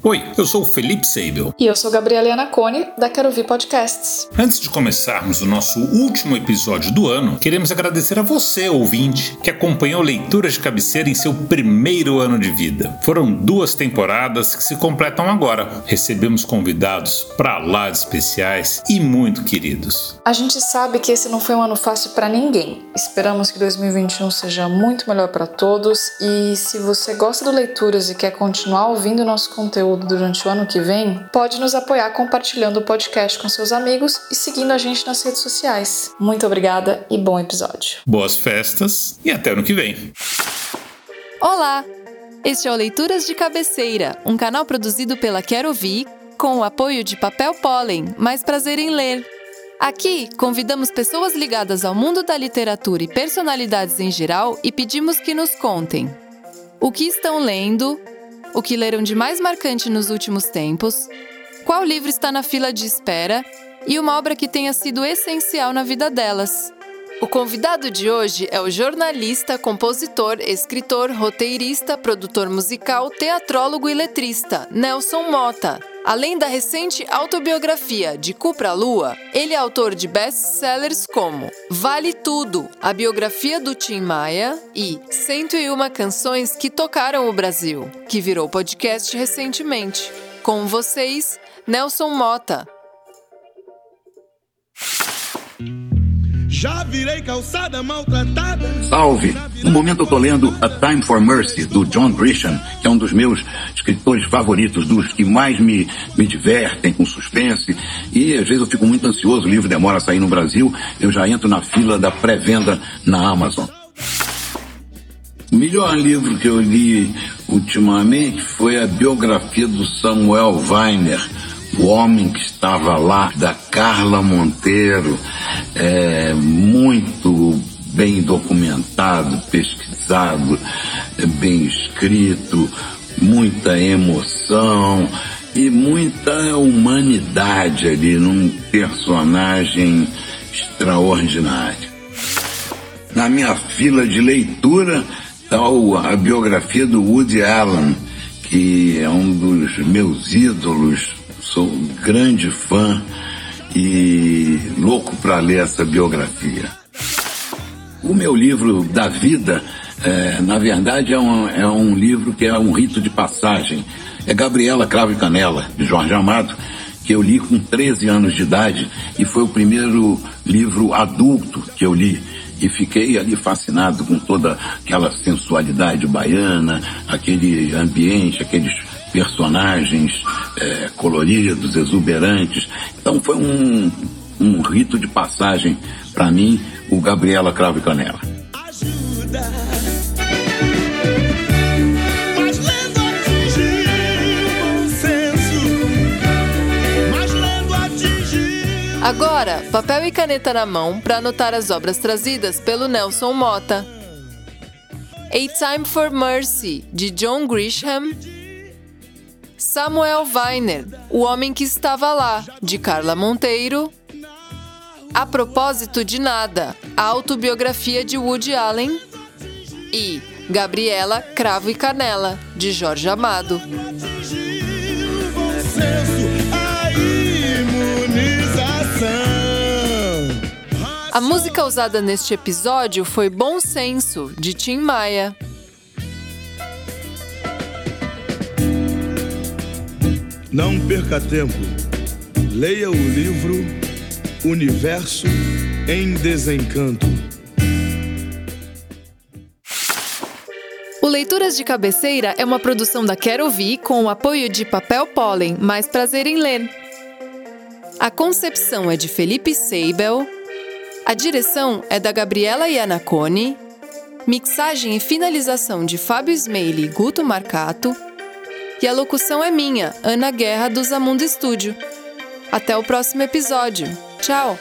Oi, eu sou o Felipe Seibel. E eu sou Gabriela Anacone, da Quero Ouvir Podcasts. Antes de começarmos o nosso último episódio do ano, queremos agradecer a você, ouvinte, que acompanhou Leituras de Cabeceira em seu primeiro ano de vida. Foram duas temporadas que se completam agora. Recebemos convidados para lá de especiais e muito queridos. A gente sabe que esse não foi um ano fácil para ninguém. Esperamos que 2021 seja muito melhor para todos e se você gosta do Leituras e quer continuar ouvindo nosso conteúdo, conteúdo durante o ano que vem, pode nos apoiar compartilhando o podcast com seus amigos e seguindo a gente nas redes sociais. Muito obrigada e bom episódio. Boas festas e até ano que vem. Olá! Este é o Leituras de Cabeceira, um canal produzido pela Quero Ouvir, com o apoio de Papel Pólen, mais prazer em ler. Aqui, convidamos pessoas ligadas ao mundo da literatura e personalidades em geral e pedimos que nos contem o que estão lendo, o que leram de mais marcante nos últimos tempos, qual livro está na fila de espera e uma obra que tenha sido essencial na vida delas. O convidado de hoje é o jornalista, compositor, escritor, roteirista, produtor musical, teatrólogo e letrista Nelson Mota. Além da recente autobiografia De Cu pra Lua, ele é autor de best-sellers como Vale Tudo, a biografia do Tim Maia e 101 canções que tocaram o Brasil, que virou podcast recentemente. Com vocês, Nelson Mota. Já virei calçada maltratada. Salve! No momento eu tô lendo A Time for Mercy, do John Grisham, que é um dos meus escritores favoritos, dos que mais me, me divertem com suspense. E às vezes eu fico muito ansioso, o livro demora a sair no Brasil, eu já entro na fila da pré-venda na Amazon. O melhor livro que eu li ultimamente foi a biografia do Samuel Weiner, o homem que estava lá, da Carla Monteiro, é, muito bem documentado, pesquisado, bem escrito, muita emoção e muita humanidade ali num personagem extraordinário. Na minha fila de leitura está a biografia do Woody Allen, que é um dos meus ídolos sou um grande fã e louco para ler essa biografia. O meu livro da vida, é, na verdade, é um, é um livro que é um rito de passagem. É Gabriela Cravo e Canela, de Jorge Amado, que eu li com 13 anos de idade e foi o primeiro livro adulto que eu li e fiquei ali fascinado com toda aquela sensualidade baiana, aquele ambiente, aqueles personagens é, coloridos, exuberantes. Então foi um, um rito de passagem para mim, o Gabriela Cravo e Canela. Ajuda. Agora, papel e caneta na mão para anotar as obras trazidas pelo Nelson Mota. A Time for Mercy, de John Grisham, Samuel Weiner, O Homem que Estava Lá, de Carla Monteiro. A Propósito de Nada, a autobiografia de Woody Allen. E Gabriela Cravo e Canela, de Jorge Amado. A música usada neste episódio foi Bom Senso, de Tim Maia. Não perca tempo. Leia o livro Universo em Desencanto. O Leituras de Cabeceira é uma produção da Quero Ouvir com o apoio de Papel Pólen, mais prazer em ler. A concepção é de Felipe Seibel, a direção é da Gabriela Iannacone, mixagem e finalização de Fábio Smeili e Guto Marcato, e a locução é minha, Ana Guerra do Zamundo Estúdio. Até o próximo episódio. Tchau!